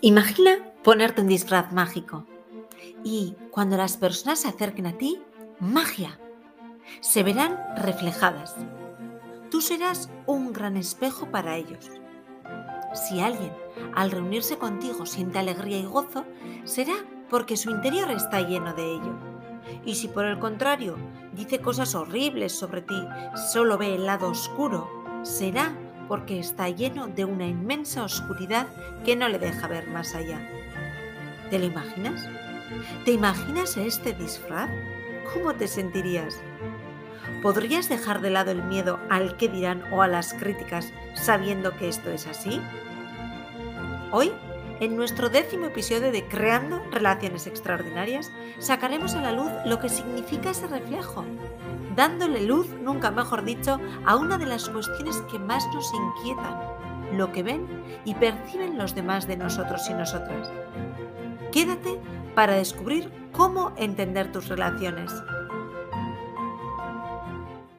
Imagina ponerte un disfraz mágico y cuando las personas se acerquen a ti, magia, se verán reflejadas. Tú serás un gran espejo para ellos. Si alguien al reunirse contigo siente alegría y gozo, será porque su interior está lleno de ello. Y si por el contrario dice cosas horribles sobre ti, solo ve el lado oscuro, será porque está lleno de una inmensa oscuridad que no le deja ver más allá. ¿Te lo imaginas? ¿Te imaginas este disfraz? ¿Cómo te sentirías? ¿Podrías dejar de lado el miedo al que dirán o a las críticas sabiendo que esto es así? Hoy, en nuestro décimo episodio de Creando Relaciones Extraordinarias, sacaremos a la luz lo que significa ese reflejo dándole luz, nunca mejor dicho, a una de las cuestiones que más nos inquietan, lo que ven y perciben los demás de nosotros y nosotras. Quédate para descubrir cómo entender tus relaciones.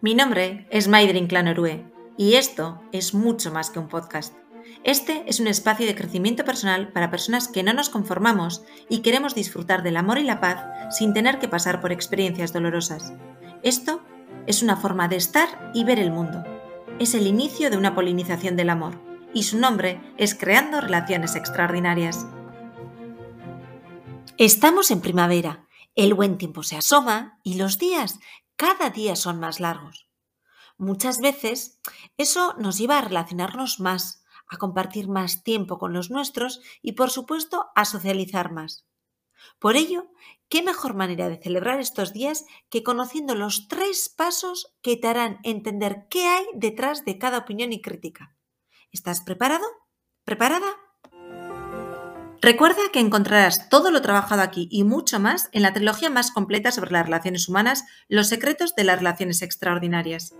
Mi nombre es Maidrin Clanorue y esto es mucho más que un podcast. Este es un espacio de crecimiento personal para personas que no nos conformamos y queremos disfrutar del amor y la paz sin tener que pasar por experiencias dolorosas. Esto es una forma de estar y ver el mundo. Es el inicio de una polinización del amor y su nombre es Creando Relaciones Extraordinarias. Estamos en primavera, el buen tiempo se asoma y los días cada día son más largos. Muchas veces eso nos lleva a relacionarnos más, a compartir más tiempo con los nuestros y por supuesto a socializar más. Por ello, ¿qué mejor manera de celebrar estos días que conociendo los tres pasos que te harán entender qué hay detrás de cada opinión y crítica? ¿Estás preparado? ¿Preparada? Recuerda que encontrarás todo lo trabajado aquí y mucho más en la trilogía más completa sobre las relaciones humanas, Los secretos de las relaciones extraordinarias.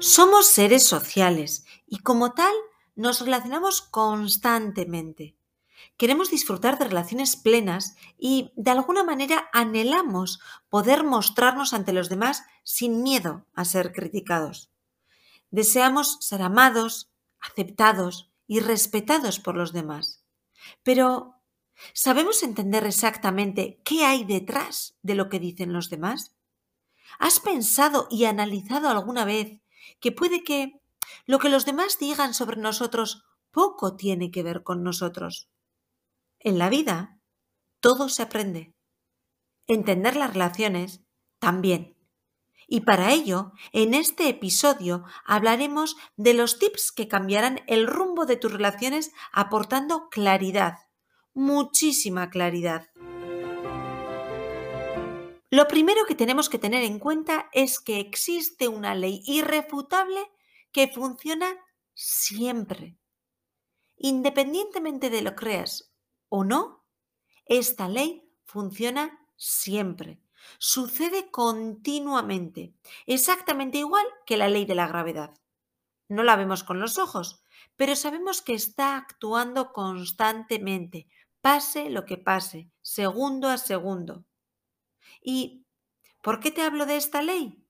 Somos seres sociales y como tal nos relacionamos constantemente. Queremos disfrutar de relaciones plenas y de alguna manera anhelamos poder mostrarnos ante los demás sin miedo a ser criticados. Deseamos ser amados, aceptados y respetados por los demás. Pero, ¿sabemos entender exactamente qué hay detrás de lo que dicen los demás? ¿Has pensado y analizado alguna vez que puede que lo que los demás digan sobre nosotros poco tiene que ver con nosotros? En la vida, todo se aprende. Entender las relaciones también. Y para ello, en este episodio hablaremos de los tips que cambiarán el rumbo de tus relaciones aportando claridad, muchísima claridad. Lo primero que tenemos que tener en cuenta es que existe una ley irrefutable que funciona siempre. Independientemente de lo creas o no, esta ley funciona siempre. Sucede continuamente, exactamente igual que la ley de la gravedad. No la vemos con los ojos, pero sabemos que está actuando constantemente, pase lo que pase, segundo a segundo. ¿Y por qué te hablo de esta ley?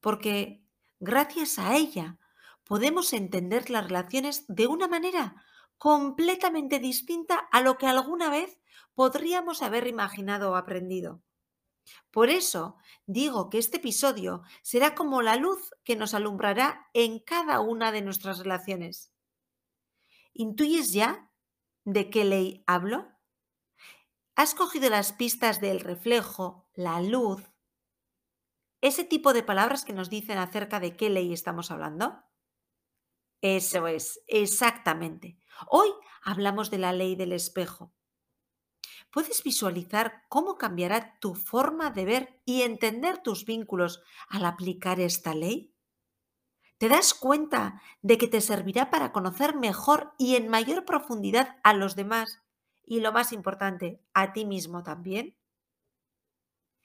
Porque gracias a ella podemos entender las relaciones de una manera completamente distinta a lo que alguna vez podríamos haber imaginado o aprendido. Por eso digo que este episodio será como la luz que nos alumbrará en cada una de nuestras relaciones. ¿Intuyes ya de qué ley hablo? ¿Has cogido las pistas del reflejo, la luz? ¿Ese tipo de palabras que nos dicen acerca de qué ley estamos hablando? Eso es, exactamente. Hoy hablamos de la ley del espejo. ¿Puedes visualizar cómo cambiará tu forma de ver y entender tus vínculos al aplicar esta ley? ¿Te das cuenta de que te servirá para conocer mejor y en mayor profundidad a los demás y, lo más importante, a ti mismo también?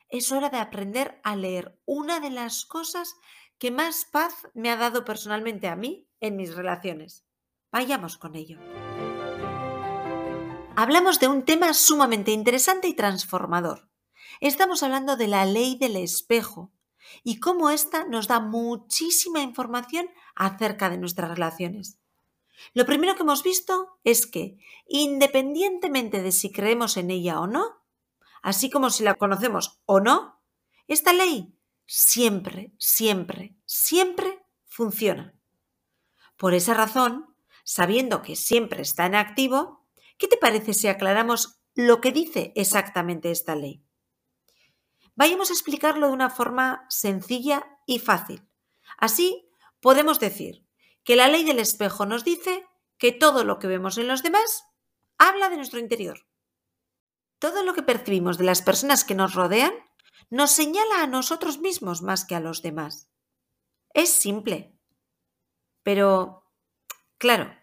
Es hora de aprender a leer una de las cosas que más paz me ha dado personalmente a mí en mis relaciones. Vayamos con ello. Hablamos de un tema sumamente interesante y transformador. Estamos hablando de la ley del espejo y cómo ésta nos da muchísima información acerca de nuestras relaciones. Lo primero que hemos visto es que, independientemente de si creemos en ella o no, así como si la conocemos o no, esta ley siempre, siempre, siempre funciona. Por esa razón, sabiendo que siempre está en activo, ¿qué te parece si aclaramos lo que dice exactamente esta ley? Vayamos a explicarlo de una forma sencilla y fácil. Así podemos decir que la ley del espejo nos dice que todo lo que vemos en los demás habla de nuestro interior. Todo lo que percibimos de las personas que nos rodean nos señala a nosotros mismos más que a los demás. Es simple. Pero, claro,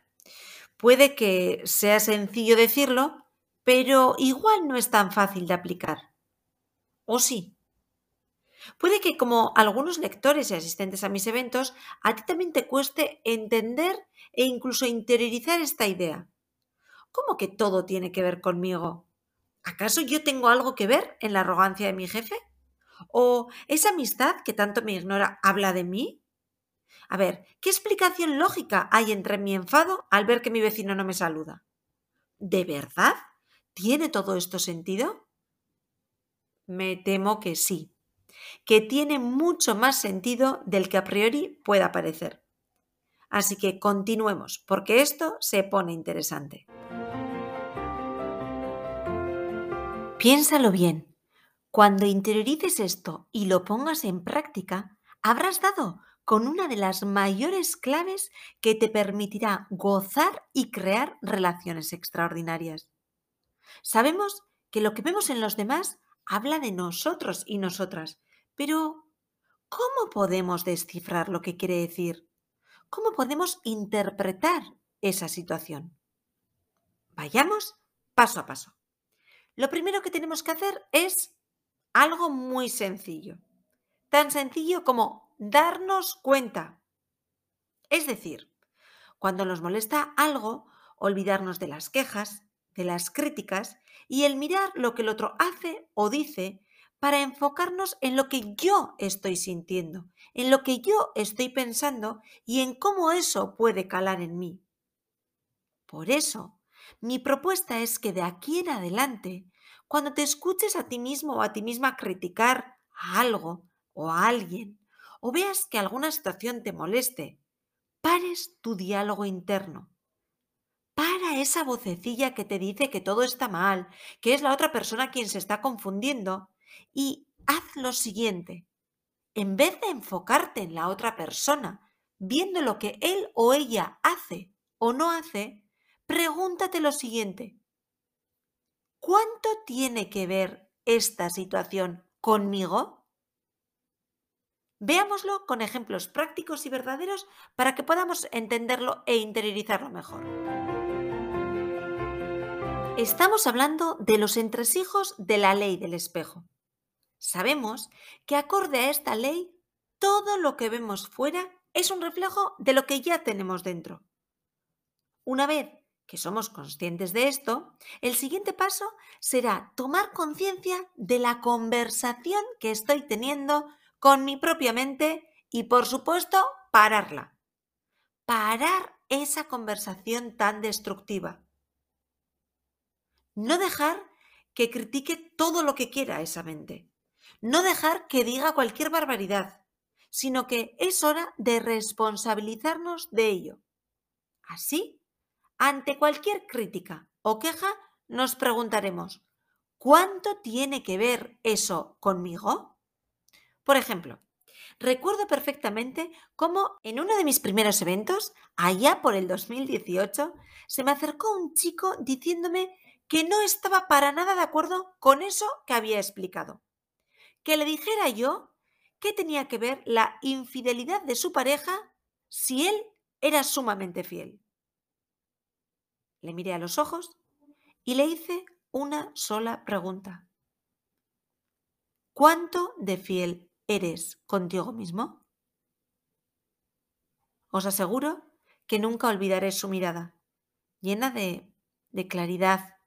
puede que sea sencillo decirlo, pero igual no es tan fácil de aplicar. ¿O sí? Puede que, como algunos lectores y asistentes a mis eventos, a ti también te cueste entender e incluso interiorizar esta idea. ¿Cómo que todo tiene que ver conmigo? ¿Acaso yo tengo algo que ver en la arrogancia de mi jefe? ¿O esa amistad que tanto me ignora habla de mí? A ver, ¿qué explicación lógica hay entre mi enfado al ver que mi vecino no me saluda? ¿De verdad? ¿Tiene todo esto sentido? Me temo que sí, que tiene mucho más sentido del que a priori pueda parecer. Así que continuemos, porque esto se pone interesante. Piénsalo bien. Cuando interiorices esto y lo pongas en práctica, habrás dado con una de las mayores claves que te permitirá gozar y crear relaciones extraordinarias. Sabemos que lo que vemos en los demás habla de nosotros y nosotras, pero ¿cómo podemos descifrar lo que quiere decir? ¿Cómo podemos interpretar esa situación? Vayamos paso a paso. Lo primero que tenemos que hacer es algo muy sencillo. Tan sencillo como darnos cuenta. Es decir, cuando nos molesta algo, olvidarnos de las quejas, de las críticas y el mirar lo que el otro hace o dice para enfocarnos en lo que yo estoy sintiendo, en lo que yo estoy pensando y en cómo eso puede calar en mí. Por eso, mi propuesta es que de aquí en adelante cuando te escuches a ti mismo o a ti misma criticar a algo o a alguien, o veas que alguna situación te moleste, pares tu diálogo interno. Para esa vocecilla que te dice que todo está mal, que es la otra persona quien se está confundiendo, y haz lo siguiente. En vez de enfocarte en la otra persona, viendo lo que él o ella hace o no hace, pregúntate lo siguiente. ¿Cuánto tiene que ver esta situación conmigo? Veámoslo con ejemplos prácticos y verdaderos para que podamos entenderlo e interiorizarlo mejor. Estamos hablando de los entresijos de la ley del espejo. Sabemos que acorde a esta ley, todo lo que vemos fuera es un reflejo de lo que ya tenemos dentro. Una vez que somos conscientes de esto, el siguiente paso será tomar conciencia de la conversación que estoy teniendo con mi propia mente y, por supuesto, pararla. Parar esa conversación tan destructiva. No dejar que critique todo lo que quiera esa mente. No dejar que diga cualquier barbaridad, sino que es hora de responsabilizarnos de ello. Así ante cualquier crítica o queja nos preguntaremos, ¿cuánto tiene que ver eso conmigo? Por ejemplo, recuerdo perfectamente cómo en uno de mis primeros eventos, allá por el 2018, se me acercó un chico diciéndome que no estaba para nada de acuerdo con eso que había explicado. Que le dijera yo qué tenía que ver la infidelidad de su pareja si él era sumamente fiel. Le miré a los ojos y le hice una sola pregunta. ¿Cuánto de fiel eres contigo mismo? Os aseguro que nunca olvidaré su mirada, llena de, de claridad,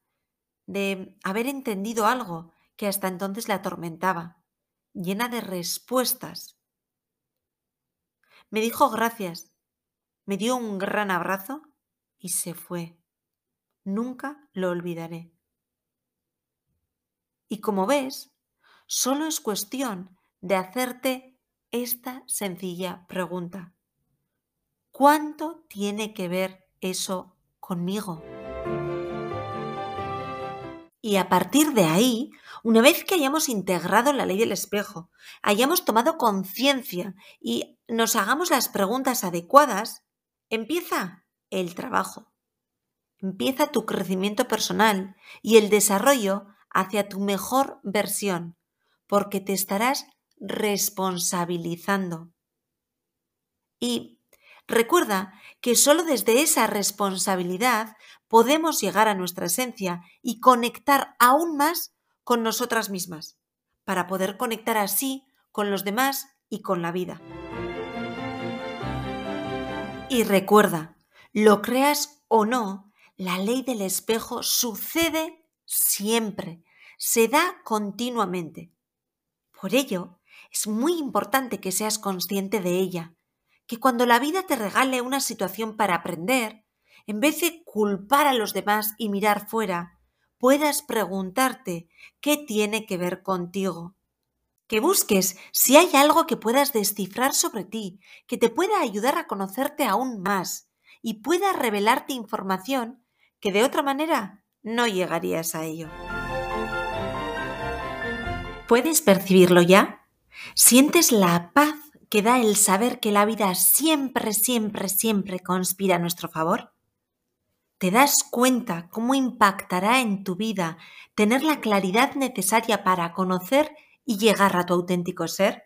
de haber entendido algo que hasta entonces le atormentaba, llena de respuestas. Me dijo gracias, me dio un gran abrazo y se fue. Nunca lo olvidaré. Y como ves, solo es cuestión de hacerte esta sencilla pregunta. ¿Cuánto tiene que ver eso conmigo? Y a partir de ahí, una vez que hayamos integrado la ley del espejo, hayamos tomado conciencia y nos hagamos las preguntas adecuadas, empieza el trabajo. Empieza tu crecimiento personal y el desarrollo hacia tu mejor versión, porque te estarás responsabilizando. Y recuerda que solo desde esa responsabilidad podemos llegar a nuestra esencia y conectar aún más con nosotras mismas, para poder conectar así con los demás y con la vida. Y recuerda, lo creas o no, la ley del espejo sucede siempre, se da continuamente. Por ello, es muy importante que seas consciente de ella, que cuando la vida te regale una situación para aprender, en vez de culpar a los demás y mirar fuera, puedas preguntarte qué tiene que ver contigo. Que busques si hay algo que puedas descifrar sobre ti, que te pueda ayudar a conocerte aún más y pueda revelarte información que de otra manera no llegarías a ello. ¿Puedes percibirlo ya? ¿Sientes la paz que da el saber que la vida siempre, siempre, siempre conspira a nuestro favor? ¿Te das cuenta cómo impactará en tu vida tener la claridad necesaria para conocer y llegar a tu auténtico ser?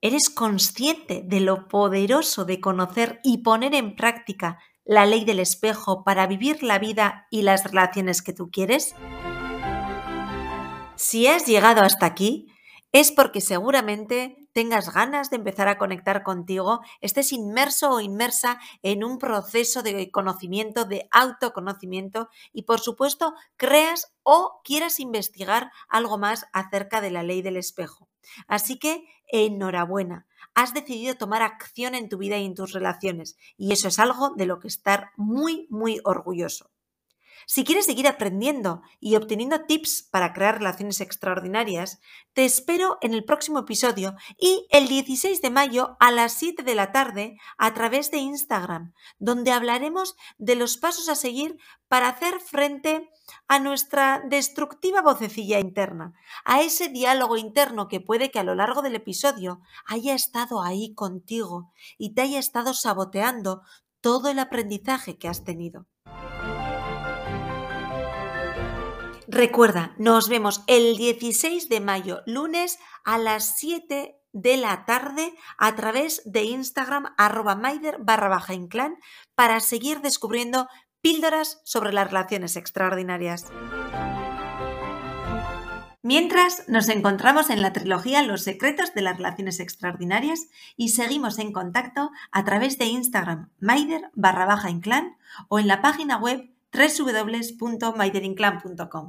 ¿Eres consciente de lo poderoso de conocer y poner en práctica la ley del espejo para vivir la vida y las relaciones que tú quieres? Si has llegado hasta aquí, es porque seguramente tengas ganas de empezar a conectar contigo, estés inmerso o inmersa en un proceso de conocimiento, de autoconocimiento y por supuesto creas o quieras investigar algo más acerca de la ley del espejo. Así que enhorabuena, has decidido tomar acción en tu vida y en tus relaciones y eso es algo de lo que estar muy, muy orgulloso. Si quieres seguir aprendiendo y obteniendo tips para crear relaciones extraordinarias, te espero en el próximo episodio y el 16 de mayo a las 7 de la tarde a través de Instagram, donde hablaremos de los pasos a seguir para hacer frente a nuestra destructiva vocecilla interna, a ese diálogo interno que puede que a lo largo del episodio haya estado ahí contigo y te haya estado saboteando todo el aprendizaje que has tenido. Recuerda, nos vemos el 16 de mayo, lunes a las 7 de la tarde a través de Instagram arroba maider para seguir descubriendo píldoras sobre las relaciones extraordinarias. Mientras nos encontramos en la trilogía Los secretos de las relaciones extraordinarias y seguimos en contacto a través de Instagram maider o en la página web www.maiderinclan.com.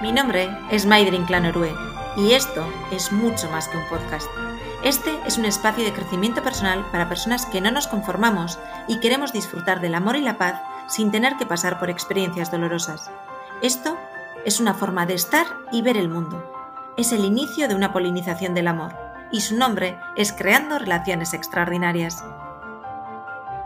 Mi nombre es Maider Inclán Orue y esto es mucho más que un podcast. Este es un espacio de crecimiento personal para personas que no nos conformamos y queremos disfrutar del amor y la paz sin tener que pasar por experiencias dolorosas. Esto es una forma de estar y ver el mundo. Es el inicio de una polinización del amor y su nombre es Creando Relaciones Extraordinarias.